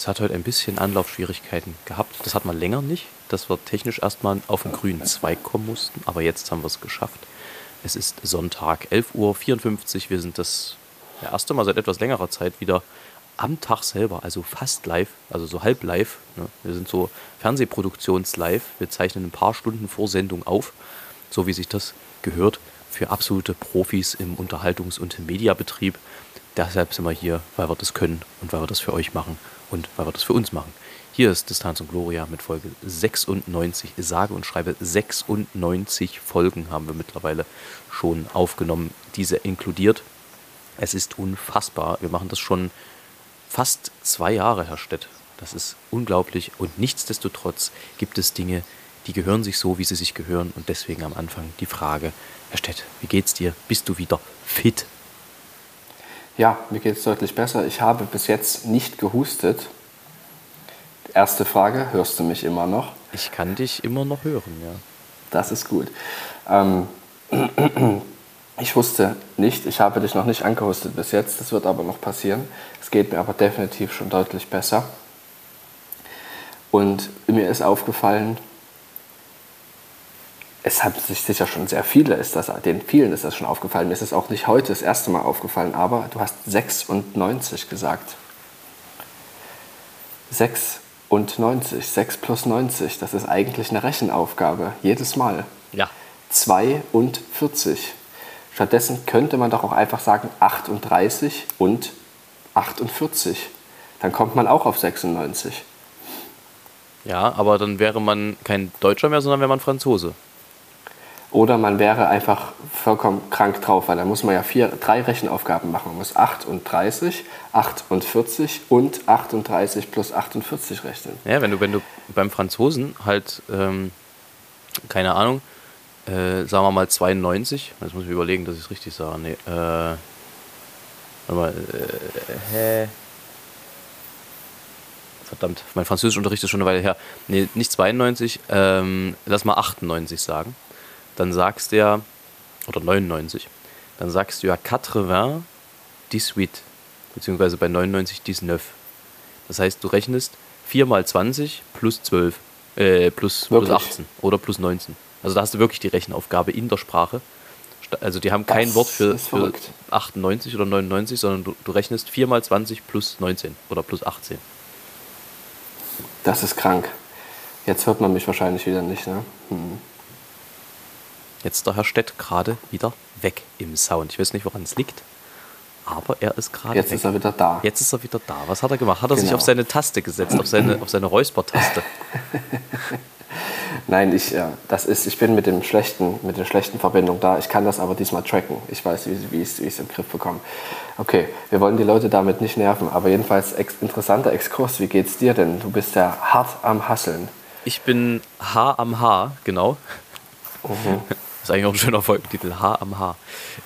Es hat heute ein bisschen Anlaufschwierigkeiten gehabt. Das hat man länger nicht, dass wir technisch erstmal auf den grünen Zweig kommen mussten, aber jetzt haben wir es geschafft. Es ist Sonntag, 11.54 Uhr. Wir sind das erste Mal seit etwas längerer Zeit wieder am Tag selber, also fast live, also so halb live. Ne? Wir sind so Fernsehproduktions-live. Wir zeichnen ein paar Stunden vor Sendung auf, so wie sich das gehört für absolute Profis im Unterhaltungs- und Mediabetrieb. Deshalb sind wir hier, weil wir das können und weil wir das für euch machen und weil wir das für uns machen. Hier ist Distanz und Gloria mit Folge 96. Ich sage und schreibe 96 Folgen haben wir mittlerweile schon aufgenommen, diese inkludiert. Es ist unfassbar. Wir machen das schon fast zwei Jahre, Herr Stett. Das ist unglaublich und nichtsdestotrotz gibt es Dinge, die gehören sich so, wie sie sich gehören und deswegen am Anfang die Frage, Herr Stett, wie geht's dir? Bist du wieder fit? Ja, mir geht es deutlich besser. Ich habe bis jetzt nicht gehustet. Erste Frage, hörst du mich immer noch? Ich kann dich immer noch hören, ja. Das ist gut. Ähm, ich wusste nicht, ich habe dich noch nicht angehustet bis jetzt, das wird aber noch passieren. Es geht mir aber definitiv schon deutlich besser. Und mir ist aufgefallen, es haben sich sicher schon sehr viele, ist das, den vielen ist das schon aufgefallen. Mir ist es auch nicht heute das erste Mal aufgefallen, aber du hast 96 gesagt. 96, 6 plus 90, das ist eigentlich eine Rechenaufgabe, jedes Mal. Ja. 42. Stattdessen könnte man doch auch einfach sagen 38 und 48. Dann kommt man auch auf 96. Ja, aber dann wäre man kein Deutscher mehr, sondern wäre man Franzose. Oder man wäre einfach vollkommen krank drauf, weil da muss man ja vier, drei Rechenaufgaben machen. Man muss 38, 48 und 38 plus 48 rechnen. Ja, wenn du, wenn du beim Franzosen halt, ähm, keine Ahnung, äh, sagen wir mal 92, jetzt muss ich überlegen, dass ich es richtig sage. Nee, äh, warte mal, äh, hä? Verdammt, mein Französischunterricht ist schon eine Weile her. Nee, nicht 92, ähm, lass mal 98 sagen dann sagst du ja, oder 99, dann sagst du ja 80 18, beziehungsweise bei 99 19. Das heißt, du rechnest 4 mal 20 plus 12, äh, plus, plus 18 oder plus 19. Also da hast du wirklich die Rechenaufgabe in der Sprache. Also die haben kein das Wort für, für 98 oder 99, sondern du, du rechnest 4 mal 20 plus 19 oder plus 18. Das ist krank. Jetzt hört man mich wahrscheinlich wieder nicht, ne? Hm. Jetzt ist der Herr Stett gerade wieder weg im Sound. Ich weiß nicht, woran es liegt, aber er ist gerade Jetzt weg. ist er wieder da. Jetzt ist er wieder da. Was hat er gemacht? Hat er genau. sich auf seine Taste gesetzt, auf seine, auf seine Räuspertaste? Nein, ich, ja, das ist, ich bin mit, dem schlechten, mit der schlechten Verbindung da. Ich kann das aber diesmal tracken. Ich weiß, wie, wie, ich, es im Griff bekomme. Okay, wir wollen die Leute damit nicht nerven, aber jedenfalls ex interessanter Exkurs. Wie geht's dir denn? Du bist ja hart am Hasseln. Ich bin Haar am Haar, genau. Mhm. Das ist eigentlich auch ein schöner Folgentitel. Haar am Haar.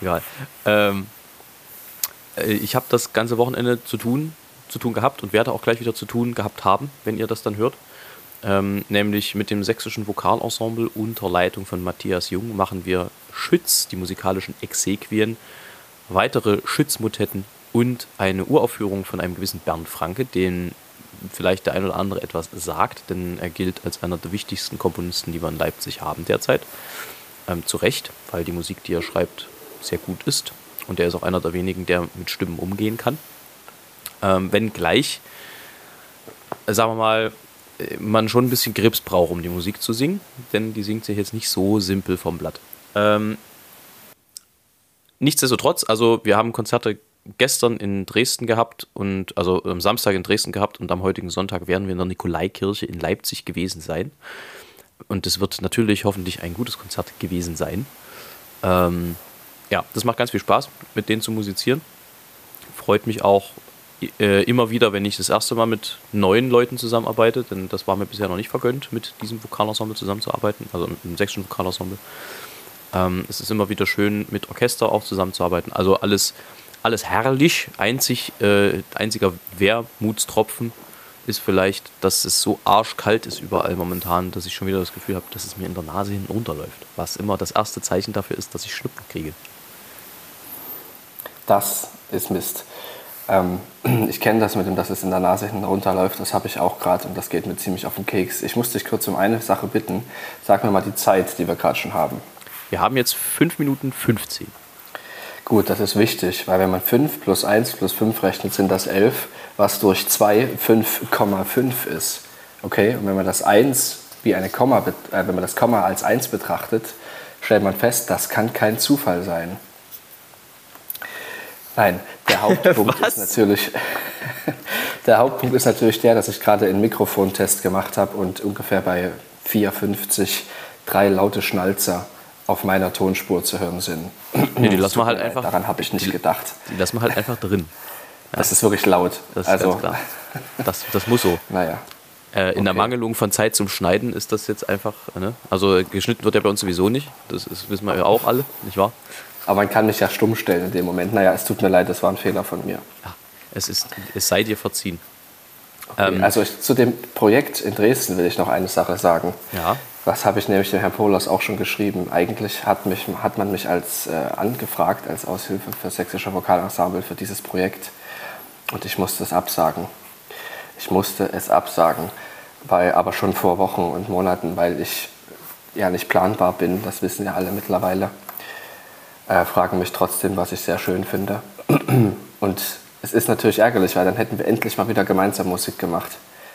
Egal. Ähm, äh, ich habe das ganze Wochenende zu tun, zu tun gehabt und werde auch gleich wieder zu tun gehabt haben, wenn ihr das dann hört. Ähm, nämlich mit dem sächsischen Vokalensemble unter Leitung von Matthias Jung machen wir Schütz, die musikalischen Exequien, weitere Schützmotetten und eine Uraufführung von einem gewissen Bernd Franke, den vielleicht der ein oder andere etwas sagt, denn er gilt als einer der wichtigsten Komponisten, die wir in Leipzig haben derzeit. Ähm, zu Recht, weil die Musik, die er schreibt, sehr gut ist. Und er ist auch einer der wenigen, der mit Stimmen umgehen kann. Ähm, wenngleich, äh, sagen wir mal, äh, man schon ein bisschen Grips braucht, um die Musik zu singen, denn die singt sich jetzt nicht so simpel vom Blatt. Ähm, nichtsdestotrotz, also wir haben Konzerte gestern in Dresden gehabt und also am Samstag in Dresden gehabt und am heutigen Sonntag werden wir in der Nikolaikirche in Leipzig gewesen sein. Und es wird natürlich hoffentlich ein gutes Konzert gewesen sein. Ähm, ja, das macht ganz viel Spaß, mit denen zu musizieren. Freut mich auch äh, immer wieder, wenn ich das erste Mal mit neuen Leuten zusammenarbeite, denn das war mir bisher noch nicht vergönnt, mit diesem Vokalensemble zusammenzuarbeiten, also mit dem sächsischen Vokalensemble. Ähm, es ist immer wieder schön, mit Orchester auch zusammenzuarbeiten. Also alles, alles herrlich. Einzig, äh, einziger Wermutstropfen ist vielleicht, dass es so arschkalt ist überall momentan, dass ich schon wieder das Gefühl habe, dass es mir in der Nase hinten runterläuft. Was immer das erste Zeichen dafür ist, dass ich Schnupfen kriege. Das ist Mist. Ähm, ich kenne das mit dem, dass es in der Nase hinten runterläuft. Das habe ich auch gerade und das geht mir ziemlich auf den Keks. Ich muss dich kurz um eine Sache bitten. Sag mir mal die Zeit, die wir gerade schon haben. Wir haben jetzt 5 Minuten 15. Gut, das ist wichtig, weil wenn man 5 plus 1 plus 5 rechnet, sind das 11, was durch 2 5,5 ist. Okay, und wenn man das 1 wie eine Komma, äh, wenn man das Komma als 1 betrachtet, stellt man fest, das kann kein Zufall sein. Nein, der Hauptpunkt ist natürlich der Hauptpunkt ist natürlich der, dass ich gerade einen Mikrofontest gemacht habe und ungefähr bei 4,50 drei laute Schnalzer auf meiner Tonspur zu hören sind. Nee, die lassen wir halt einfach. Daran habe ich nicht die, gedacht. Die lassen wir halt einfach drin. Das ist wirklich laut. Das ist also, klar. Das, das muss so. Naja. Äh, in okay. der Mangelung von Zeit zum Schneiden ist das jetzt einfach. Ne? Also geschnitten wird ja bei uns sowieso nicht. Das ist, wissen wir ja auch alle, nicht wahr? Aber man kann mich ja stumm stellen in dem Moment. Naja, es tut mir leid, das war ein Fehler von mir. Ja, es, ist, es sei dir verziehen. Okay, ähm, also ich, zu dem Projekt in Dresden will ich noch eine Sache sagen. Ja. Was habe ich nämlich dem Herrn Polas auch schon geschrieben? Eigentlich hat, mich, hat man mich als äh, angefragt als Aushilfe für sächsische Vokalensemble für dieses Projekt und ich musste es absagen. Ich musste es absagen, weil aber schon vor Wochen und Monaten, weil ich ja nicht planbar bin, das wissen ja alle mittlerweile äh, fragen mich trotzdem, was ich sehr schön finde. Und es ist natürlich ärgerlich, weil dann hätten wir endlich mal wieder gemeinsam Musik gemacht.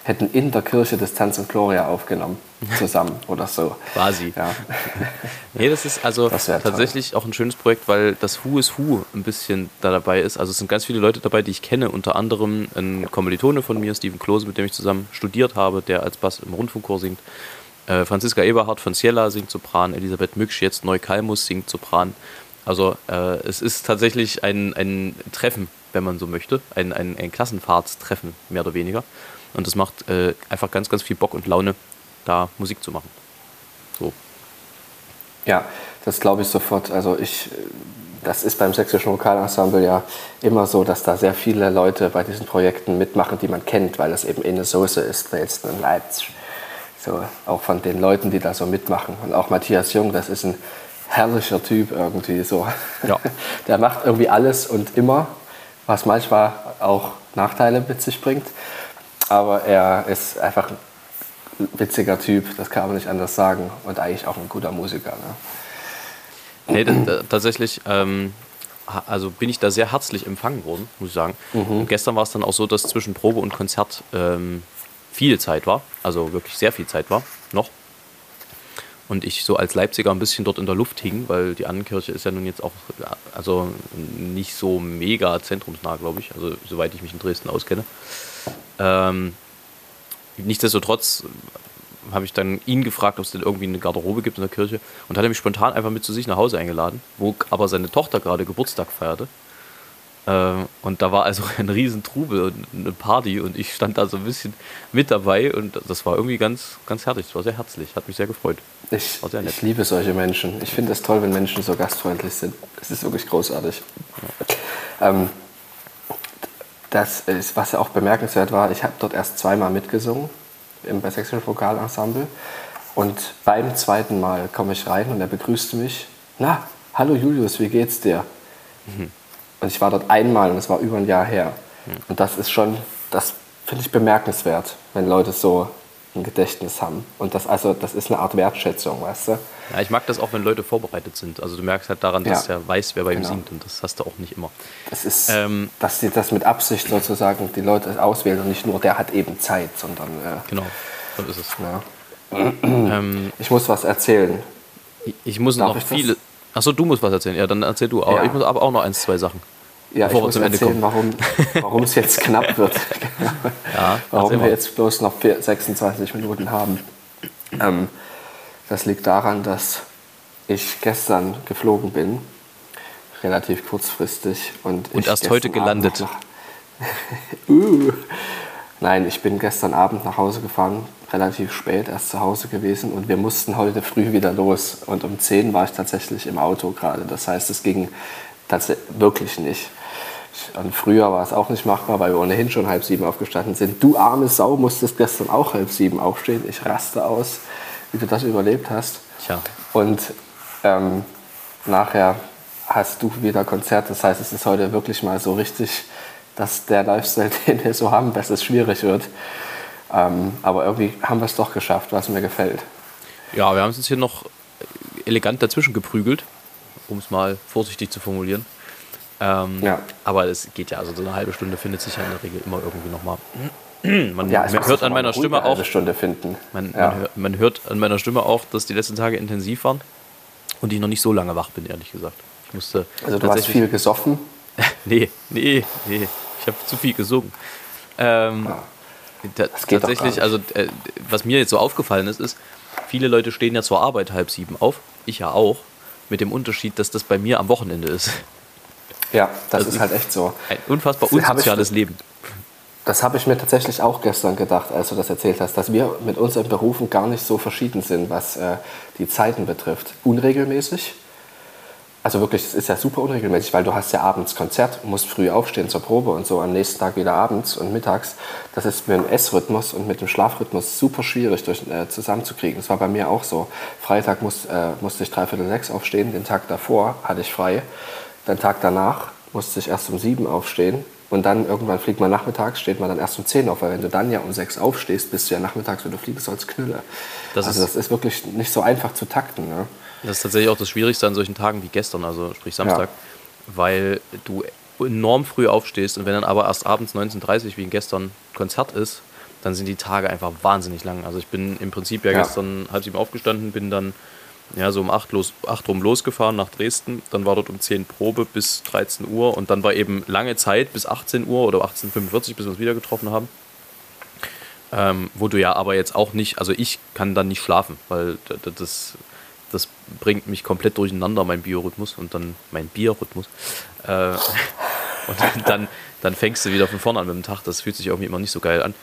Hätten in der Kirche Distanz und Gloria aufgenommen, zusammen oder so. Quasi. Ja. nee, das ist also das tatsächlich toll. auch ein schönes Projekt, weil das Who is Who ein bisschen da dabei ist. Also es sind ganz viele Leute dabei, die ich kenne, unter anderem ein Kommilitone von mir, Steven Klose, mit dem ich zusammen studiert habe, der als Bass im Rundfunkchor singt. Äh, Franziska Eberhardt von Ciela singt Sopran, Elisabeth Mücksch, jetzt Neukalmus singt Sopran. Also äh, es ist tatsächlich ein, ein Treffen, wenn man so möchte, ein, ein, ein Klassenfahrtstreffen, mehr oder weniger. Und es macht äh, einfach ganz, ganz viel Bock und Laune, da Musik zu machen. So. Ja, das glaube ich sofort. Also ich, das ist beim sächsischen Vokalensemble ja immer so, dass da sehr viele Leute bei diesen Projekten mitmachen, die man kennt, weil das eben eine Soße ist, Dresden und Leipzig. So, auch von den Leuten, die da so mitmachen. Und auch Matthias Jung, das ist ein herrlicher Typ irgendwie so. Ja. Der macht irgendwie alles und immer, was manchmal auch Nachteile mit sich bringt. Aber er ist einfach ein witziger Typ, das kann man nicht anders sagen. Und eigentlich auch ein guter Musiker. Ne? Nee, tatsächlich, ähm, also bin ich da sehr herzlich empfangen worden, muss ich sagen. Mhm. gestern war es dann auch so, dass zwischen Probe und Konzert ähm, viel Zeit war, also wirklich sehr viel Zeit war, noch und ich so als Leipziger ein bisschen dort in der Luft hing, weil die Annenkirche ist ja nun jetzt auch also nicht so mega zentrumsnah, glaube ich, also soweit ich mich in Dresden auskenne. Ähm, nichtsdestotrotz habe ich dann ihn gefragt, ob es denn irgendwie eine Garderobe gibt in der Kirche und hat er mich spontan einfach mit zu sich nach Hause eingeladen, wo aber seine Tochter gerade Geburtstag feierte. Äh, und da war also ein riesen Trubel und eine Party und ich stand da so ein bisschen mit dabei und das war irgendwie ganz, ganz herzlich. Es war sehr herzlich, hat mich sehr gefreut. Ich, ich liebe solche Menschen. Ich finde es toll, wenn Menschen so gastfreundlich sind. Es ist wirklich großartig. Ja. Ähm, das ist, was auch bemerkenswert war, ich habe dort erst zweimal mitgesungen im Sächsischen Vokalensemble und beim zweiten Mal komme ich rein und er begrüßte mich. Na, hallo Julius, wie geht's dir? Mhm. Und ich war dort einmal und es war über ein Jahr her. Mhm. Und das ist schon, das finde ich bemerkenswert, wenn Leute so ein Gedächtnis haben. Und das, also, das ist eine Art Wertschätzung, weißt du? Ja, ich mag das auch, wenn Leute vorbereitet sind. Also du merkst halt daran, dass ja. er weiß, wer bei genau. ihm singt und das hast du auch nicht immer. Das ist, ähm, dass sie das mit Absicht sozusagen die Leute auswählen und nicht nur, der hat eben Zeit, sondern... Äh, genau, so ist es. Ja. ähm, ich muss was erzählen. Ich, ich muss Darf noch viele... Achso, du musst was erzählen. Ja, dann erzähl du. Aber ich muss aber auch noch ein, zwei Sachen. Ja, ich muss erzählen, warum, warum es jetzt knapp wird. ja, warum wir jetzt bloß noch 26 Minuten haben. Ähm, das liegt daran, dass ich gestern geflogen bin, relativ kurzfristig. Und, und erst heute gelandet. Uh, nein, ich bin gestern Abend nach Hause gefahren relativ spät erst zu Hause gewesen und wir mussten heute früh wieder los. Und um 10 war ich tatsächlich im Auto gerade. Das heißt, es ging tatsächlich wirklich nicht. Und früher war es auch nicht machbar, weil wir ohnehin schon halb sieben aufgestanden sind. Du arme Sau musstest gestern auch halb sieben aufstehen. Ich raste aus, wie du das überlebt hast. Tja. Und ähm, nachher hast du wieder Konzert. Das heißt, es ist heute wirklich mal so richtig, dass der Lifestyle, den wir so haben, dass es schwierig wird. Ähm, aber irgendwie haben wir es doch geschafft, was mir gefällt. Ja, wir haben es jetzt hier noch elegant dazwischen geprügelt, um es mal vorsichtig zu formulieren. Ähm, ja. Aber es geht ja, also so eine halbe Stunde findet sich ja in der Regel immer irgendwie nochmal. Man, ja, man hört an meiner Stimme auch. Stunde finden. Man, ja. man, hört, man, hört, an meiner Stimme auch, dass die letzten Tage intensiv waren und ich noch nicht so lange wach bin, ehrlich gesagt. Ich musste also du hast viel gesoffen? nee, nee, nee. Ich habe zu viel gesungen. Ähm, ah, das geht tatsächlich, also äh, was mir jetzt so aufgefallen ist, ist, viele Leute stehen ja zur Arbeit halb sieben auf. Ich ja auch. Mit dem Unterschied, dass das bei mir am Wochenende ist. Ja, das also ist halt echt so. Ein unfassbar unsoziales Leben. Das habe ich mir tatsächlich auch gestern gedacht, als du das erzählt hast, dass wir mit unseren Berufen gar nicht so verschieden sind, was äh, die Zeiten betrifft. Unregelmäßig. Also wirklich, es ist ja super unregelmäßig, weil du hast ja abends Konzert, musst früh aufstehen zur Probe und so am nächsten Tag wieder abends und mittags. Das ist mit dem Essrhythmus und mit dem Schlafrhythmus super schwierig durch, äh, zusammenzukriegen. Das war bei mir auch so. Freitag muss, äh, musste ich dreiviertel sechs aufstehen, den Tag davor hatte ich frei. Den Tag danach musste ich erst um sieben aufstehen und dann irgendwann fliegt man nachmittags, steht man dann erst um 10 auf, weil wenn du dann ja um 6 aufstehst, bist du ja nachmittags, wenn du fliegen sollst, Knülle. Das also ist das ist wirklich nicht so einfach zu takten. Ne? Das ist tatsächlich auch das Schwierigste an solchen Tagen wie gestern, also sprich Samstag, ja. weil du enorm früh aufstehst und wenn dann aber erst abends 19.30 Uhr wie gestern Konzert ist, dann sind die Tage einfach wahnsinnig lang. Also ich bin im Prinzip ja, ja. gestern halb sieben aufgestanden, bin dann ja, so um 8, los, 8 rum losgefahren nach Dresden. Dann war dort um 10 Probe bis 13 Uhr und dann war eben lange Zeit bis 18 Uhr oder 18.45 bis wir uns wieder getroffen haben. Ähm, wo du ja aber jetzt auch nicht, also ich kann dann nicht schlafen, weil das, das bringt mich komplett durcheinander, mein Biorhythmus und dann mein Biorhythmus. Äh, und dann, dann fängst du wieder von vorne an mit dem Tag. Das fühlt sich irgendwie immer nicht so geil an.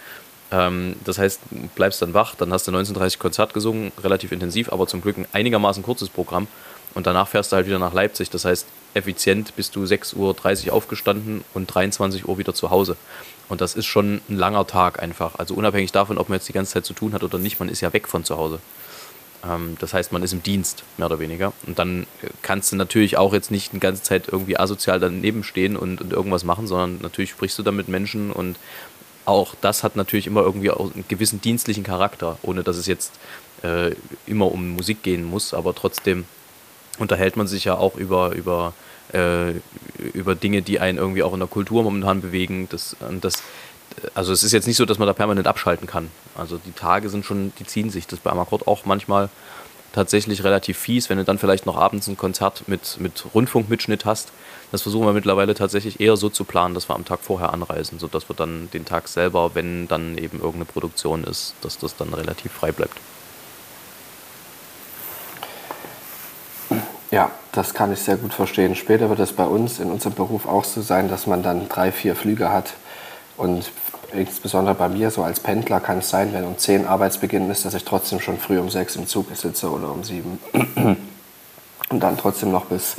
Ähm, das heißt, bleibst dann wach, dann hast du 19.30 Konzert gesungen, relativ intensiv, aber zum Glück ein einigermaßen kurzes Programm. Und danach fährst du halt wieder nach Leipzig. Das heißt, effizient bist du 6.30 Uhr aufgestanden und 23 Uhr wieder zu Hause. Und das ist schon ein langer Tag einfach. Also unabhängig davon, ob man jetzt die ganze Zeit zu tun hat oder nicht, man ist ja weg von zu Hause. Ähm, das heißt, man ist im Dienst, mehr oder weniger. Und dann kannst du natürlich auch jetzt nicht die ganze Zeit irgendwie asozial daneben stehen und, und irgendwas machen, sondern natürlich sprichst du dann mit Menschen und auch das hat natürlich immer irgendwie einen gewissen dienstlichen Charakter, ohne dass es jetzt äh, immer um Musik gehen muss, aber trotzdem unterhält man sich ja auch über, über, äh, über Dinge, die einen irgendwie auch in der Kultur momentan bewegen. Das, das, also es ist jetzt nicht so, dass man da permanent abschalten kann. Also die Tage sind schon, die ziehen sich. Das bei Amakord auch manchmal tatsächlich relativ fies, wenn du dann vielleicht noch abends ein Konzert mit, mit Rundfunkmitschnitt hast. Das versuchen wir mittlerweile tatsächlich eher so zu planen, dass wir am Tag vorher anreisen, sodass wir dann den Tag selber, wenn dann eben irgendeine Produktion ist, dass das dann relativ frei bleibt. Ja, das kann ich sehr gut verstehen. Später wird es bei uns in unserem Beruf auch so sein, dass man dann drei, vier Flüge hat und insbesondere bei mir, so als Pendler, kann es sein, wenn um 10 Arbeitsbeginn ist, dass ich trotzdem schon früh um 6 im Zug sitze oder um 7. Und dann trotzdem noch bis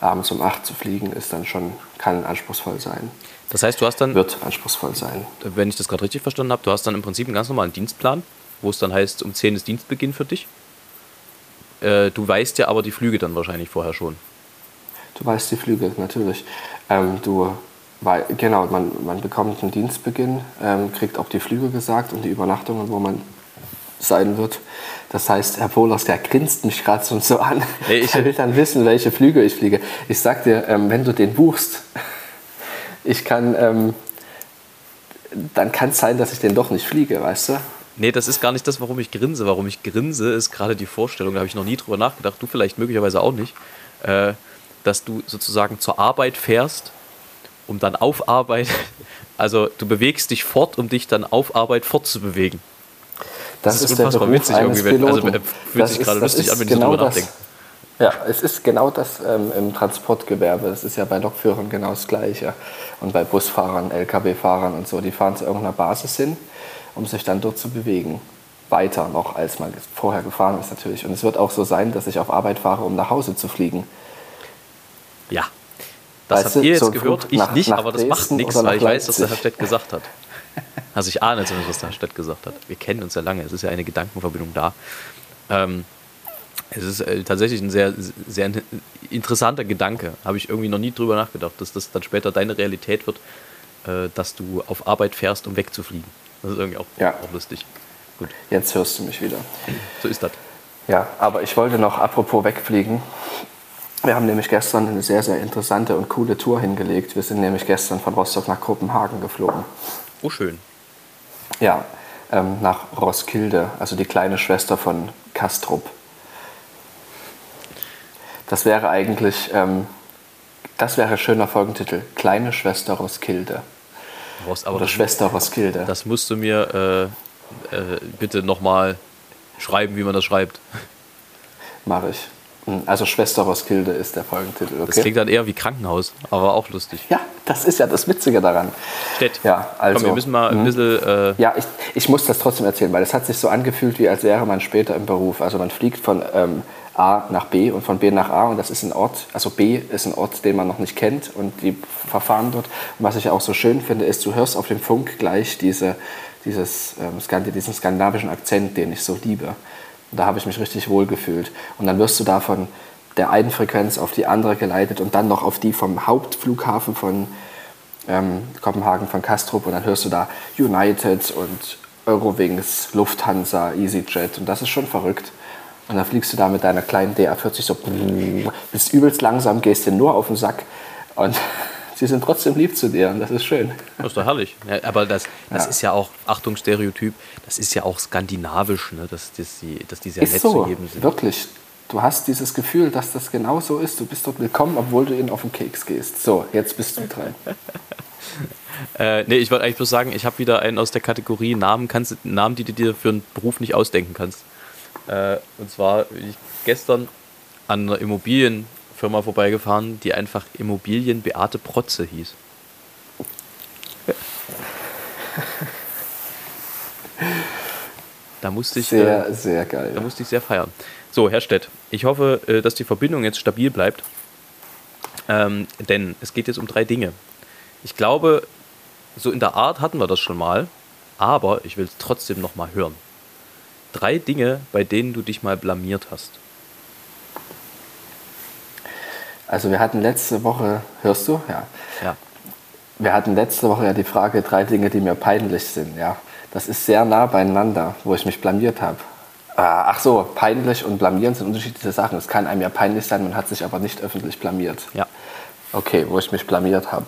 abends um 8 zu fliegen, ist dann schon, kann anspruchsvoll sein. Das heißt, du hast dann. Wird anspruchsvoll sein. Wenn ich das gerade richtig verstanden habe, du hast dann im Prinzip einen ganz normalen Dienstplan, wo es dann heißt, um 10 ist Dienstbeginn für dich. Äh, du weißt ja aber die Flüge dann wahrscheinlich vorher schon. Du weißt die Flüge, natürlich. Ähm, du weil, genau, man, man bekommt einen Dienstbeginn, ähm, kriegt auch die Flüge gesagt und die Übernachtungen, wo man sein wird. Das heißt, Herr Pohlers, der grinst mich gerade so, so an. Hey, ich will dann wissen, welche Flüge ich fliege. Ich sag dir, ähm, wenn du den buchst, ich kann, ähm, dann kann es sein, dass ich den doch nicht fliege, weißt du? Nee, das ist gar nicht das, warum ich grinse. Warum ich grinse, ist gerade die Vorstellung, da habe ich noch nie drüber nachgedacht, du vielleicht möglicherweise auch nicht, äh, dass du sozusagen zur Arbeit fährst um dann auf Arbeit, also du bewegst dich fort, um dich dann auf Arbeit fortzubewegen. Das, das ist, ist unfassbar witzig irgendwie. Wenn, also fühlt das sich gerade lustig an, wenn genau ich darüber nachdenke. Ja, es ist genau das ähm, im Transportgewerbe. Es ist ja bei Lokführern genau das Gleiche. Und bei Busfahrern, Lkw-Fahrern und so, die fahren zu irgendeiner Basis hin, um sich dann dort zu bewegen. weiter noch, als man vorher gefahren ist natürlich. Und es wird auch so sein, dass ich auf Arbeit fahre, um nach Hause zu fliegen. Ja, das Weißt habt ihr jetzt so gehört, ich nach- nicht, nach aber das macht nichts, weil ich weiß, was der Herr. Stett gesagt hat. Also ich ahne zumindest, was der Herr Stett gesagt hat. Wir kennen uns ja lange, es ist ja eine Gedankenverbindung da. Ähm, es ist äh, tatsächlich ein sehr, sehr in- interessanter Gedanke. Habe ich irgendwie noch nie drüber nachgedacht, dass das dann später deine Realität wird, äh, dass du auf Arbeit fährst, um wegzufliegen. Das ist irgendwie auch, Ja. auch lustig. Gut, Jetzt hörst du mich wieder. so ist das. Ja, aber ich wollte noch apropos wegfliegen. Wir haben nämlich gestern eine sehr, sehr interessante und coole Tour hingelegt. Wir sind nämlich gestern von Rostock nach Kopenhagen geflogen. Oh, schön. Ja, ähm, nach Roskilde, also die kleine Schwester von Kastrup. Das wäre eigentlich, ähm, das wäre ein schöner Folgentitel. Kleine Schwester Roskilde. Rost, aber Oder das, Schwester Roskilde. das musst du mir äh, äh, bitte nochmal schreiben, wie man das schreibt. mache ich. Hm, Also Schwester Roskilde ist der Folgentitel. Das Okay? klingt dann eher wie Krankenhaus, aber auch lustig. ja, das ist ja das Witzige daran. Stett. Ja, also. Komm, wir müssen mal ein hm. bisschen. Äh, Ja, ich, ich muss das trotzdem erzählen, weil es hat sich so angefühlt, wie als wäre man später im Beruf. Also man fliegt von ähm, A nach B und von B nach A und das ist ein Ort, also B ist ein Ort, den man noch nicht kennt und die verfahren dort. Und was ich auch so schön finde, ist, du hörst auf dem Funk gleich diese, dieses, ähm, diesen skandinavischen Akzent, den ich so liebe. Und da habe ich mich richtig wohl gefühlt. Und dann wirst du da von der einen Frequenz auf die andere geleitet und dann noch auf die vom Hauptflughafen von ähm, Kopenhagen von Kastrup und dann hörst du da United und Eurowings, Lufthansa, EasyJet und das ist schon verrückt. Und dann fliegst du da mit deiner kleinen DA40 so, bist übelst langsam, gehst dir nur auf den Sack und sie sind trotzdem lieb zu dir und das ist schön. Das ist doch herrlich. Ja, aber das, das Ja. ist ja auch, Achtung, Stereotyp, das ist ja auch skandinavisch, ne? dass, dass, die, dass die sehr Ist nett so, zu jedem sind. wirklich. Du hast dieses Gefühl, dass das genau so ist. Du bist dort willkommen, obwohl du ihnen auf den Keks gehst. So, jetzt bist du dran. Äh, nee, ich wollte eigentlich bloß sagen, ich habe wieder einen aus der Kategorie Namen, kannst, Namen, die du dir für einen Beruf nicht ausdenken kannst. Äh, und zwar ich gestern an einer Immobilienfirma vorbeigefahren, die einfach Immobilien Beate Protze hieß. Da musste ich, äh, Sehr, sehr geil. da musste ich sehr feiern. So, Herr Stett, ich hoffe, äh, dass die Verbindung jetzt stabil bleibt. Ähm, denn es geht jetzt um drei Dinge. Ich glaube, so in der Art hatten wir das schon mal, aber ich will es trotzdem noch mal hören. Drei Dinge, bei denen du dich mal blamiert hast. Also wir hatten letzte Woche, hörst du? Ja. Ja. Wir hatten letzte Woche ja die Frage, drei Dinge, die mir peinlich sind. Ja. Das ist sehr nah beieinander, wo ich mich blamiert habe. Ah, Ach so, peinlich und blamieren sind unterschiedliche Sachen. Es kann einem ja peinlich sein, man hat sich aber nicht öffentlich blamiert. Ja. Okay, wo ich mich blamiert habe.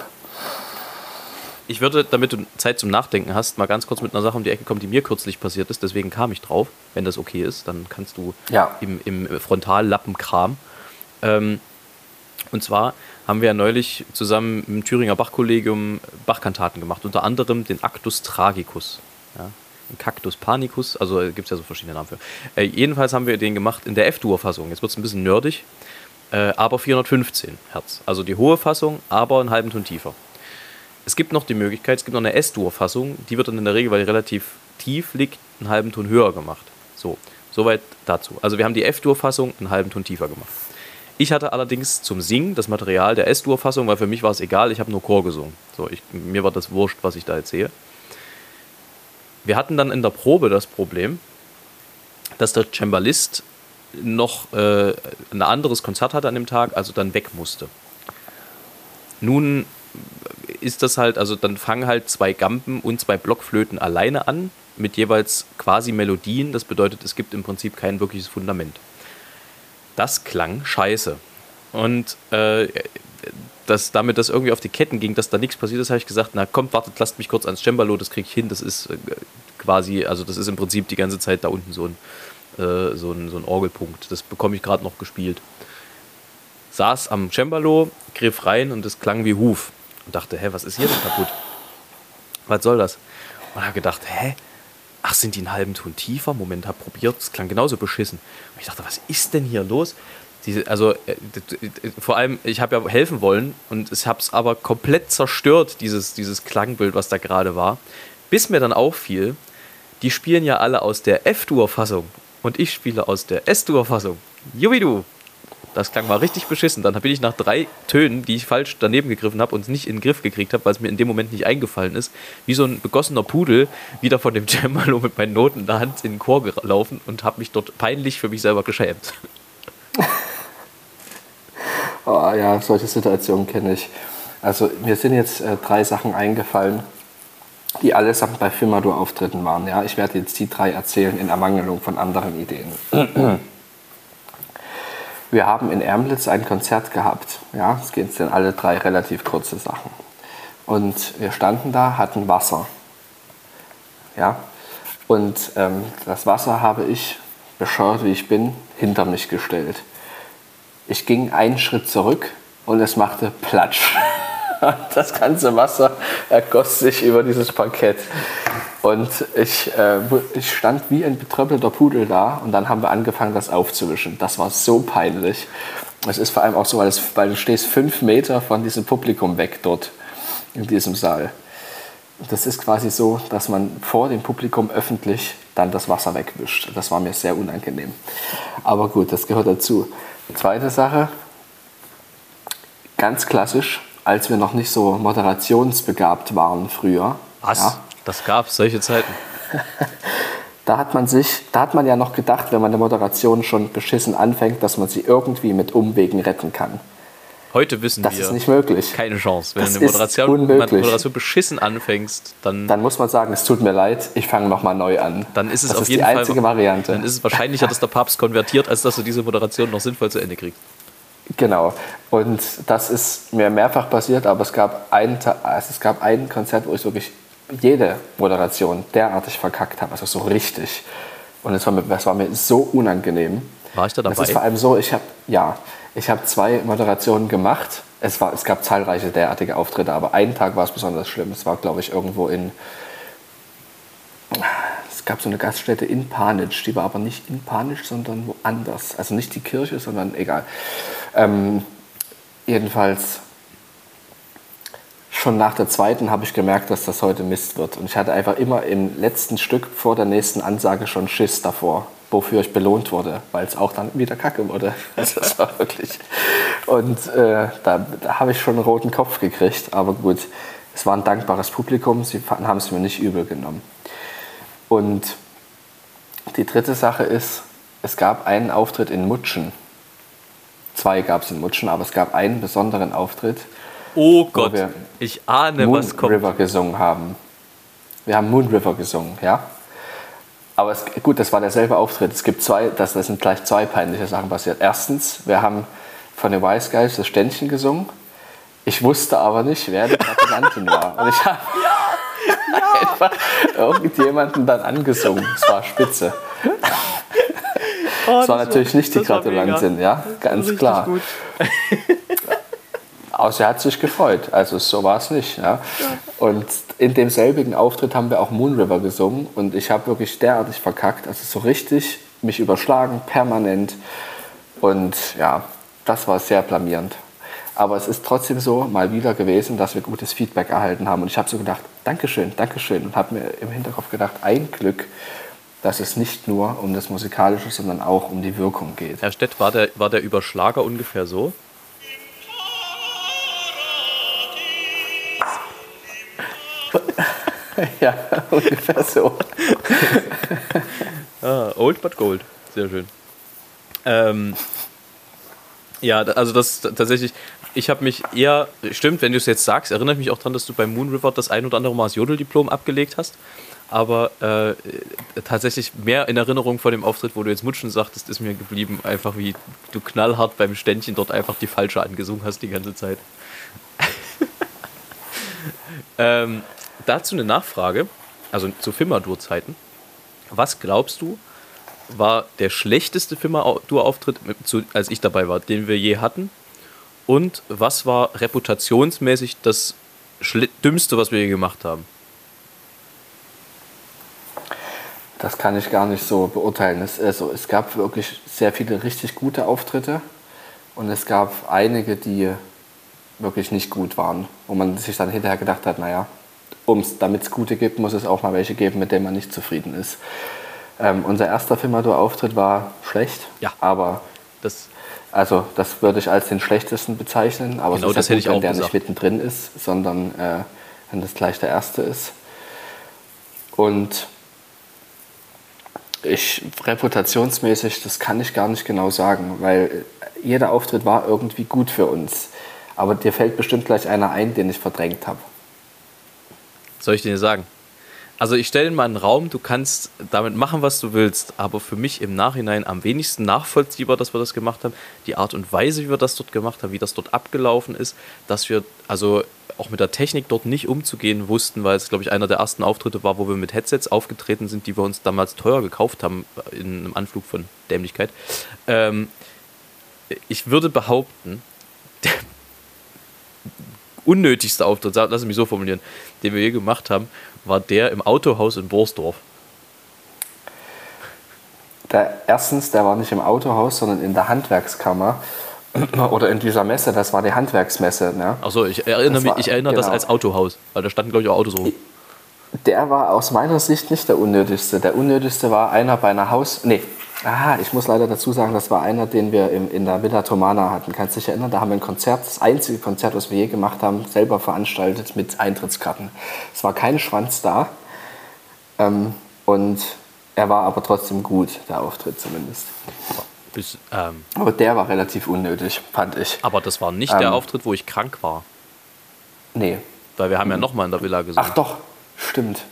Ich würde, damit du Zeit zum Nachdenken hast, mal ganz kurz mit einer Sache um die Ecke kommen, die mir kürzlich passiert ist. Deswegen kam ich drauf. Wenn das okay ist, dann kannst du Ja. im, im Frontallappenkram. Ähm, und zwar haben wir ja neulich zusammen im Thüringer Bachkollegium Bachkantaten gemacht. Unter anderem den Actus Tragicus. Ja, den Cactus Panicus, also gibt es ja so verschiedene Namen für. Äh, jedenfalls haben wir den gemacht in der F-Dur-Fassung. Jetzt wird es ein bisschen nerdig, äh, aber 415 Hertz. Also die hohe Fassung, aber einen halben Ton tiefer. Es gibt noch die Möglichkeit, es gibt noch eine S-Dur-Fassung, die wird dann in der Regel, weil die relativ tief liegt, einen halben Ton höher gemacht. So, soweit dazu. Also wir haben die F-Dur-Fassung einen halben Ton tiefer gemacht. Ich hatte allerdings zum Singen das Material der S-Dur-Fassung, weil für mich war es egal, ich habe nur Chor gesungen. So, ich, mir war das wurscht, was ich da sehe. Wir hatten dann in der Probe das Problem, dass der Cembalist noch äh, ein anderes Konzert hatte an dem Tag, also dann weg musste. Nun ist das halt, also dann fangen halt zwei Gampen und zwei Blockflöten alleine an, mit jeweils quasi Melodien. Das bedeutet, es gibt im Prinzip kein wirkliches Fundament. Das klang scheiße. Und äh, dass damit das irgendwie auf die Ketten ging, dass da nichts passiert ist, habe ich gesagt, na kommt, wartet, lasst mich kurz ans Cembalo, das kriege ich hin. Das ist äh, quasi, also das ist im Prinzip die ganze Zeit da unten so ein, äh, so ein, so ein Orgelpunkt. Das bekomme ich gerade noch gespielt. Saß am Cembalo, griff rein und es klang wie Huf. Und dachte, hä, was ist hier denn kaputt? Was soll das? Und habe gedacht, hä? Ach, sind die einen halben Ton tiefer? Moment, hab probiert, es klang genauso beschissen. Und ich dachte, was ist denn hier los? Diese, also äh, vor allem, ich habe ja helfen wollen und ich habe es aber komplett zerstört, dieses, dieses Klangbild, was da gerade war. Bis mir dann auffiel, die spielen ja alle aus der F-Dur-Fassung und ich spiele aus der S-Dur-Fassung. Jubidu! Das klang mal richtig beschissen. Dann bin ich nach drei Tönen, die ich falsch daneben gegriffen habe und nicht in den Griff gekriegt habe, weil es mir in dem Moment nicht eingefallen ist, wie so ein begossener Pudel wieder von dem Cembalo mit meinen Noten in der Hand in den Chor gelaufen und habe mich dort peinlich für mich selber geschämt. oh, ja, solche Situationen kenne ich. Also mir sind jetzt äh, drei Sachen eingefallen, die allesamt bei Firmadur-Auftritten waren. Ja? Ich werde jetzt die drei erzählen in Ermangelung von anderen Ideen. Wir haben in Ermlitz ein Konzert gehabt. Ja, es sind alle drei relativ kurze Sachen. Und wir standen da, hatten Wasser. Ja, und ähm, das Wasser habe ich, bescheuert wie ich bin, hinter mich gestellt. Ich ging einen Schritt zurück und es machte Platsch. Das ganze Wasser ergoss sich über dieses Parkett. Und ich, äh, ich stand wie ein betröppelter Pudel da und dann haben wir angefangen, das aufzuwischen. Das war so peinlich. Es ist vor allem auch so, weil, es, weil du stehst fünf Meter von diesem Publikum weg dort in diesem Saal. Das ist quasi so, dass man vor dem Publikum öffentlich dann das Wasser wegwischt. Das war mir sehr unangenehm. Aber gut, das gehört dazu. Zweite Sache, ganz klassisch, als wir noch nicht so moderationsbegabt waren früher. Was? Ja, das gab es, solche Zeiten. da hat man sich, da hat man ja noch gedacht, wenn man eine Moderation schon beschissen anfängt, dass man sie irgendwie mit Umwegen retten kann. Heute wissen das wir. Das ist nicht möglich. Keine Chance. Wenn das du eine Moderation, Moderation beschissen anfängst, dann. Dann muss man sagen, es tut mir leid, ich fange nochmal neu an. Dann ist es das auf ist jeden die einzige Fall, Variante. Dann ist es wahrscheinlicher, dass der Papst konvertiert, als dass du diese Moderation noch sinnvoll zu Ende kriegst. Genau. Und das ist mir mehrfach passiert, aber es gab ein, also es gab ein Konzert, wo ich wirklich jede Moderation derartig verkackt habe, also so richtig. Und es war mir, das war mir so unangenehm. War ich da dabei? Das ist vor allem so, ich habe ja, ich habe zwei Moderationen gemacht. Es, war, es gab zahlreiche derartige Auftritte, aber einen Tag war es besonders schlimm. Es war, glaube ich, irgendwo in. Es gab so eine Gaststätte in Panitsch, die war aber nicht in Panitsch, sondern woanders. Also nicht die Kirche, sondern egal. Ähm, jedenfalls schon nach der zweiten habe ich gemerkt, dass das heute Mist wird. Und ich hatte einfach immer im letzten Stück vor der nächsten Ansage schon Schiss davor, wofür ich belohnt wurde, weil es auch dann wieder Kacke wurde. Also das war wirklich. Und äh, da, da habe ich schon einen roten Kopf gekriegt. Aber gut, es war ein dankbares Publikum, sie haben es mir nicht übel genommen. Und die dritte Sache ist, es gab einen Auftritt in Mutschen. Zwei gab es in Mutschen, aber es gab einen besonderen Auftritt. Oh Gott, ich ahne, Moon was kommt. River gesungen haben. Wir haben Moon River gesungen, ja. Aber es, gut, das war derselbe Auftritt. Es gibt zwei, das, das sind gleich zwei peinliche Sachen passiert. Erstens, wir haben von den Wise Guys das Ständchen gesungen. Ich wusste aber nicht, wer die Gratulantin war. Und ich habe ja, ja. einfach irgendjemanden dann angesungen. Es war spitze. Oh, das war natürlich nicht die Gratulantin, ja, ganz klar. Aber sie hat sich gefreut, also so war es nicht. Ja. Und in demselbigen Auftritt haben wir auch Moon River gesungen und ich habe wirklich derartig verkackt, also so richtig mich überschlagen, permanent. Und ja, das war sehr blamierend. Aber es ist trotzdem so mal wieder gewesen, dass wir gutes Feedback erhalten haben. Und ich habe so gedacht, Dankeschön, Dankeschön. Und habe mir im Hinterkopf gedacht, ein Glück, dass es nicht nur um das Musikalische, sondern auch um die Wirkung geht. Herr Stett, war der, war der Überschlager ungefähr so? ja, ungefähr so. ah, old but gold. Sehr schön. Ähm, ja, also das tatsächlich, ich habe mich eher, stimmt, wenn du es jetzt sagst, erinnere ich mich auch daran, dass du beim Moon River das ein oder andere Mal das Jodeldiplom abgelegt hast. Aber äh, tatsächlich mehr in Erinnerung von dem Auftritt, wo du jetzt Mutschen sagtest, ist mir geblieben, einfach wie du knallhart beim Ständchen dort einfach die falsche angesungen hast die ganze Zeit. ähm, dazu eine Nachfrage, also zu Fimadur-Zeiten. Was glaubst du, war der schlechteste Fimadur-Auftritt, als ich dabei war, den wir je hatten? Und was war reputationsmäßig das Dümmste, was wir je gemacht haben? Das kann ich gar nicht so beurteilen. Es, also, es gab wirklich sehr viele richtig gute Auftritte und es gab einige, die wirklich nicht gut waren, wo man sich dann hinterher gedacht hat, naja, damit es gute gibt, muss es auch mal welche geben, mit denen man nicht zufrieden ist. Ähm, unser erster Filmador-Auftritt war schlecht, Ja. aber Das, also das würde ich als den schlechtesten bezeichnen. Aber Genau, ist das ja hätte ich gut, wenn auch der gesagt. nicht mittendrin ist, sondern äh, wenn das gleich der erste ist. Und ich reputationsmäßig, das kann ich gar nicht genau sagen, weil jeder Auftritt war irgendwie gut für uns. Aber dir fällt bestimmt gleich einer ein, den ich verdrängt habe. Soll ich dir sagen? Also ich stelle in mal einen Raum, du kannst damit machen, was du willst, aber für mich im Nachhinein am wenigsten nachvollziehbar, dass wir das gemacht haben, die Art und Weise, wie wir das dort gemacht haben, wie das dort abgelaufen ist, dass wir also auch mit der Technik dort nicht umzugehen wussten, weil es, glaube ich, einer der ersten Auftritte war, wo wir mit Headsets aufgetreten sind, die wir uns damals teuer gekauft haben, in einem Anflug von Dämlichkeit. Ähm, ich würde behaupten, unnötigste Auftritt, lass mich so formulieren, den wir je gemacht haben, war der im Autohaus in Borsdorf. Der, erstens, der war nicht im Autohaus, sondern in der Handwerkskammer oder in dieser Messe. Das war die Handwerksmesse. Ne? Achso, ich erinnere, Das mich, ich erinnere das genau. als Autohaus, weil da standen, glaube ich, auch Autos rum. Der war aus meiner Sicht nicht der unnötigste. Der unnötigste war einer bei einer Haus. Nee, ah, ich muss leider dazu sagen, das war einer, den wir im, in der Villa Tomana hatten. Kannst du dich erinnern? Da haben wir ein Konzert, das einzige Konzert, was wir je gemacht haben, selber veranstaltet mit Eintrittskarten. Es war kein Schwanz da. Ähm, und er war aber trotzdem gut, der Auftritt zumindest. Bis, ähm, Aber der war relativ unnötig, fand ich. aber das war nicht der Ähm. Auftritt, wo ich krank war. Nee. Weil wir haben ja nochmal in der Villa gesungen. Ach doch, stimmt.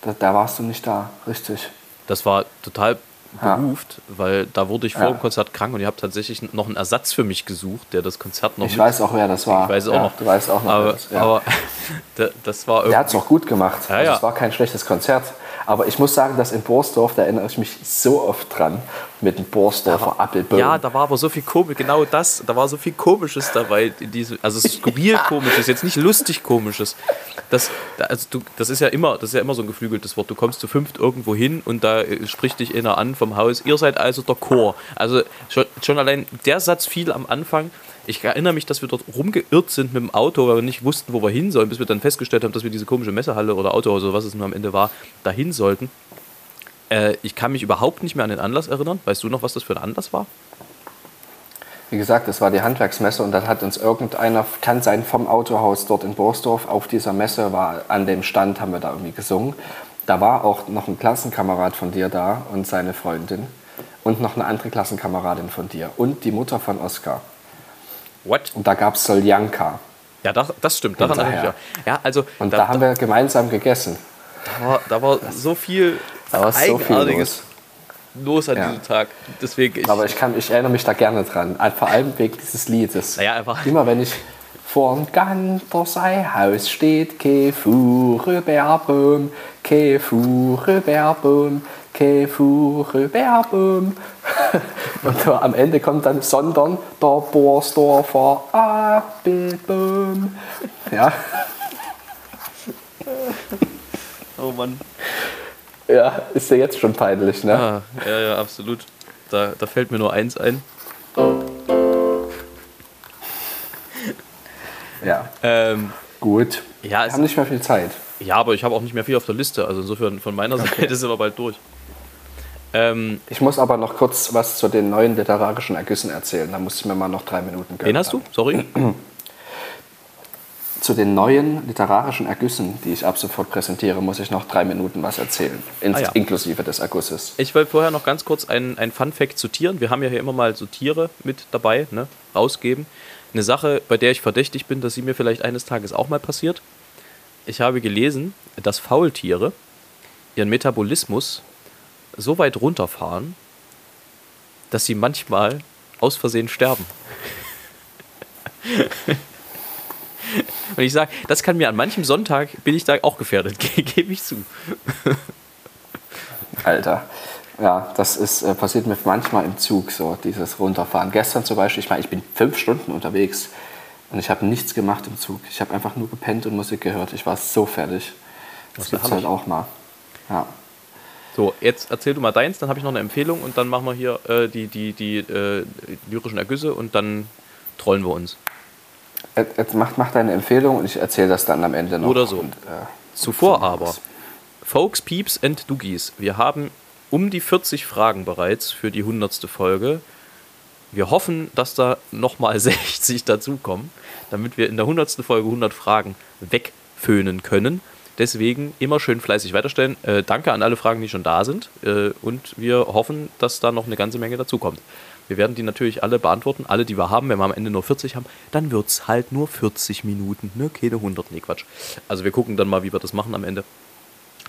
Da, da warst du nicht da, richtig. Das war total Ja. beruft, weil da wurde ich vor Ja. dem Konzert krank und ihr habt tatsächlich noch einen Ersatz für mich gesucht, der das Konzert noch Ich weiß auch, wer das war. Ich weiß es ja, auch noch. Du weißt auch noch, wer aber, das, ja. aber da- das war Der hat es auch gut gemacht. Ja, also ja. Es war kein schlechtes Konzert. Aber ich muss sagen, dass in Borsdorf, da erinnere ich mich so oft dran, mit dem Borsdorfer Appelbaum. Ja, da war aber so viel komisch, genau das, da war so viel Komisches dabei in diesem, also skurril komisches, jetzt nicht lustig komisches. Das, da- also du, das ist ja immer, das ist ja immer so ein geflügeltes Wort. Du kommst zu fünft irgendwo hin und da äh, spricht dich einer an vom Haus, ihr seid also der Chor. Also schon, schon allein der Satz fiel am Anfang. Ich erinnere mich, dass wir dort rumgeirrt sind mit dem Auto, weil wir nicht wussten, wo wir hin sollen, bis wir dann festgestellt haben, dass wir diese komische Messehalle oder Autohaus oder was es nun am Ende war, dahin sollten. Äh, ich kann mich überhaupt nicht mehr an den Anlass erinnern. Weißt du noch, was das für ein Anlass war? Wie gesagt, das war die Handwerksmesse und dann hat uns irgendeiner, kann sein, vom Autohaus dort in Borsdorf auf dieser Messe war, an dem Stand haben wir da irgendwie gesungen. Da war auch noch ein Klassenkamerad von dir da und seine Freundin und noch eine andere Klassenkameradin von dir und die Mutter von Oskar. What? Und da gab es Soljanka. Ja, das, das stimmt. Daran erinnere ich. Ja, also Und da, da, haben wir gemeinsam gegessen. da, war, da war so viel Da war so viel Eigenartiges los. an Ja. diesem Tag. Deswegen, ich, Aber ich, kann, ich erinnere mich da gerne dran. Vor allem wegen dieses Liedes. Naja, einfach- Immer wenn ich vorm Ganterseehaus steht, ke Fure Fure Bärbaum. Und da am Ende kommt dann, sondern der Borsdorfer Apfelbaum. Ja, oh Mann. ja, ist ja jetzt schon peinlich, ne? Ah, ja, ja, absolut. Da, da fällt mir nur eins ein. Ja, Ähm, gut. ja, Wir es, haben nicht mehr viel Zeit. ja, aber ich habe auch nicht mehr viel auf der Liste. Also insofern von meiner Seite sind wir bald durch. Ähm, Ich muss aber noch kurz was zu den neuen literarischen Ergüssen erzählen. Da muss ich mir mal noch drei Minuten gönnen. wen hast du? Sorry. Zu den neuen literarischen Ergüssen, die ich ab sofort präsentiere, muss ich noch drei Minuten was erzählen. Ins, Ah ja. Inklusive des Ergusses. Ich wollte vorher noch ganz kurz ein, ein Fun-Fact zu Tieren. Wir haben ja hier immer mal so Tiere mit dabei, ne? rausgeben. Eine Sache, bei der ich verdächtig bin, dass sie mir vielleicht eines Tages auch mal passiert. Ich habe gelesen, dass Faultiere ihren Metabolismus so weit runterfahren, dass sie manchmal aus Versehen sterben. Und ich sage, das kann mir an manchem Sonntag, bin ich da auch gefährdet, gebe ich zu. Alter. Ja, das ist, äh, passiert mir manchmal im Zug, so dieses Runterfahren. Gestern zum Beispiel, ich meine, ich bin fünf Stunden unterwegs und ich habe nichts gemacht im Zug. Ich habe einfach nur gepennt und Musik gehört. Ich war so fertig. Das ist gibt's herrlich. halt auch mal. Ja. So, jetzt erzähl du mal deins, dann habe ich noch eine Empfehlung und dann machen wir hier äh, die, die, die äh, lyrischen Ergüsse und dann trollen wir uns. Jetzt- mach, mach deine Empfehlung und ich erzähle das dann am Ende noch. Oder so. Und, äh, Zuvor aber, Folks, Peeps and Doogies, wir haben um die 40 Fragen bereits für die 100. Folge. Wir hoffen, dass da nochmal 60 dazukommen, damit wir in der 100. Folge 100 Fragen wegföhnen können. Deswegen immer schön fleißig weiterstellen. Äh, danke an alle Fragen, die schon da sind. Äh, und wir hoffen, dass da noch eine ganze Menge dazukommt. Wir werden die natürlich alle beantworten, alle, die wir haben. Wenn wir am Ende nur 40 haben, dann wird es halt nur 40 Minuten, ne? Keine 100, nee, Quatsch. Also wir gucken dann mal, wie wir das machen am Ende.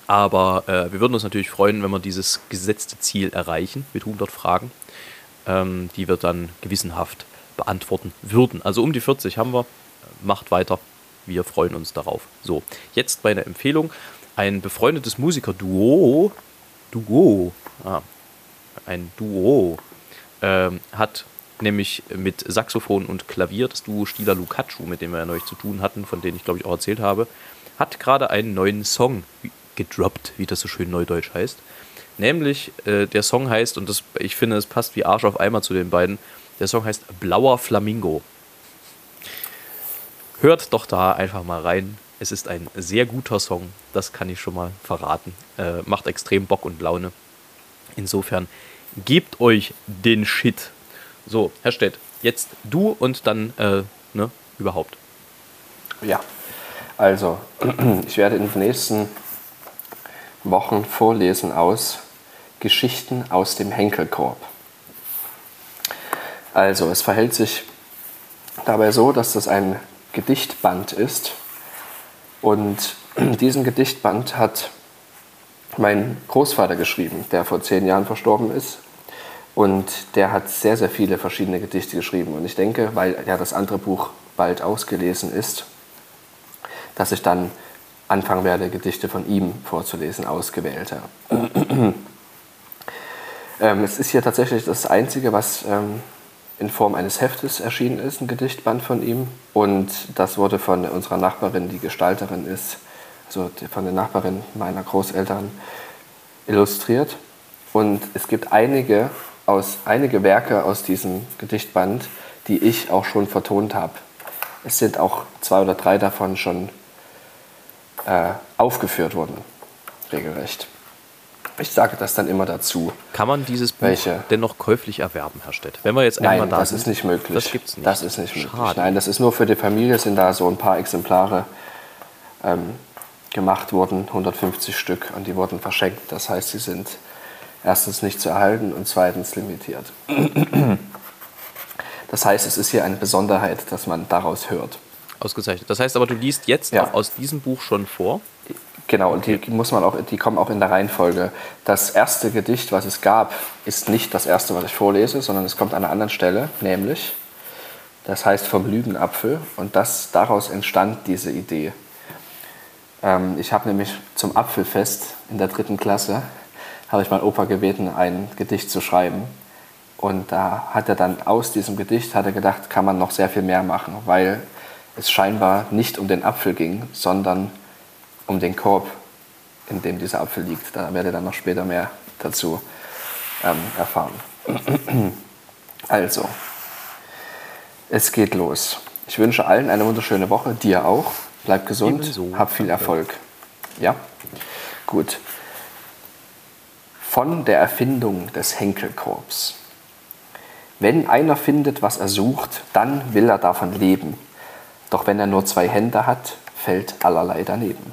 Aber äh, wir würden uns natürlich freuen, wenn wir dieses gesetzte Ziel erreichen mit 100 Fragen, ähm, die wir dann gewissenhaft beantworten würden. Also um die 40 haben wir. Macht weiter. Wir freuen uns darauf. So, jetzt meine Empfehlung. Ein befreundetes Musikerduo, Duo, ah, ein Duo, ähm, hat nämlich mit Saxophon und Klavier das Duo Stila Lukacu, mit dem wir ja neulich zu tun hatten, von denen ich glaube ich auch erzählt habe, hat gerade einen neuen Song gedroppt, wie das so schön neudeutsch heißt. Nämlich, äh, der Song heißt, und das, ich finde, es passt wie Arsch auf Eimer zu den beiden, der Song heißt Blauer Flamingo. Hört doch da einfach mal rein. Es ist ein sehr guter Song, das kann ich schon mal verraten. Äh, macht extrem Bock und Laune. Insofern gebt euch den Shit. So, Herr Stett, jetzt du und dann äh, ne, überhaupt. Ja, also ich werde in den nächsten Wochen vorlesen aus Geschichten aus dem Henkelkorb. Also, es verhält sich dabei so, dass das ein Gedichtband ist. Und diesen Gedichtband hat mein Großvater geschrieben, der vor zehn Jahren verstorben ist. Und der hat sehr, sehr viele verschiedene Gedichte geschrieben. Und ich denke, weil ja das andere Buch bald ausgelesen ist, dass ich dann anfangen werde, Gedichte von ihm vorzulesen, ausgewählte. ähm, es ist hier tatsächlich das Einzige, was ähm, in Form eines Heftes erschienen ist, ein Gedichtband von ihm. Und das wurde von unserer Nachbarin, die Gestalterin ist, also von der Nachbarin meiner Großeltern, illustriert. Und es gibt einige, aus, einige Werke aus diesem Gedichtband, die ich auch schon vertont habe. Es sind auch zwei oder drei davon schon äh, aufgeführt wurden, regelrecht. Ich sage das dann immer dazu. Kann man dieses Buch welche? dennoch käuflich erwerben, Herr Stett? Wenn wir jetzt Nein, einmal da das sind, ist nicht möglich. Das gibt's nicht. Das ist nicht möglich. Schade. Nein, das ist nur für die Familie, sind da so ein paar Exemplare ähm, gemacht worden, 150 Stück, und die wurden verschenkt. Das heißt, sie sind erstens nicht zu erhalten und zweitens limitiert. Das heißt, es ist hier eine Besonderheit, dass man daraus hört. Ausgezeichnet. Das heißt aber, du liest jetzt ja. aus diesem Buch schon vor? Genau, und die muss man auch, die kommen auch in der Reihenfolge. Das erste Gedicht, was es gab, ist nicht das erste, was ich vorlese, sondern es kommt an einer anderen Stelle, nämlich, das heißt vom Lügenapfel. Und das, daraus entstand diese Idee. Ähm, ich habe nämlich zum Apfelfest in der dritten Klasse, habe ich meinen Opa gebeten, ein Gedicht zu schreiben. Und da hat er dann aus diesem Gedicht, hat er gedacht, kann man noch sehr viel mehr machen, weil es scheinbar nicht um den Apfel ging, sondern um den Korb, in dem dieser Apfel liegt. Da werde ich dann noch später mehr dazu ähm, erfahren. Also, es geht los. Ich wünsche allen eine wunderschöne Woche, dir auch. Bleib gesund, Ebenso. hab viel Erfolg. Ja? Gut. Von der Erfindung des Henkelkorbs. Wenn einer findet, was er sucht, dann will er davon leben. Doch wenn er nur zwei Hände hat, fällt allerlei daneben.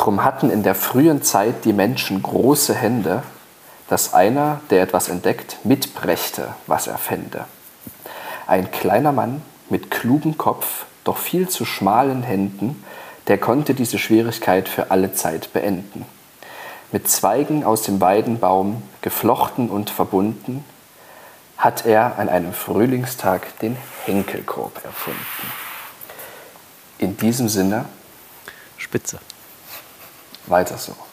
Drum hatten in der frühen Zeit die Menschen große Hände, dass einer, der etwas entdeckt, mitbrächte, was er fände. Ein kleiner Mann mit klugem Kopf, doch viel zu schmalen Händen, der konnte diese Schwierigkeit für alle Zeit beenden. Mit Zweigen aus dem Weidenbaum, geflochten und verbunden, hat er an einem Frühlingstag den Henkelkorb erfunden. In diesem Sinne. Spitze. Weiter so.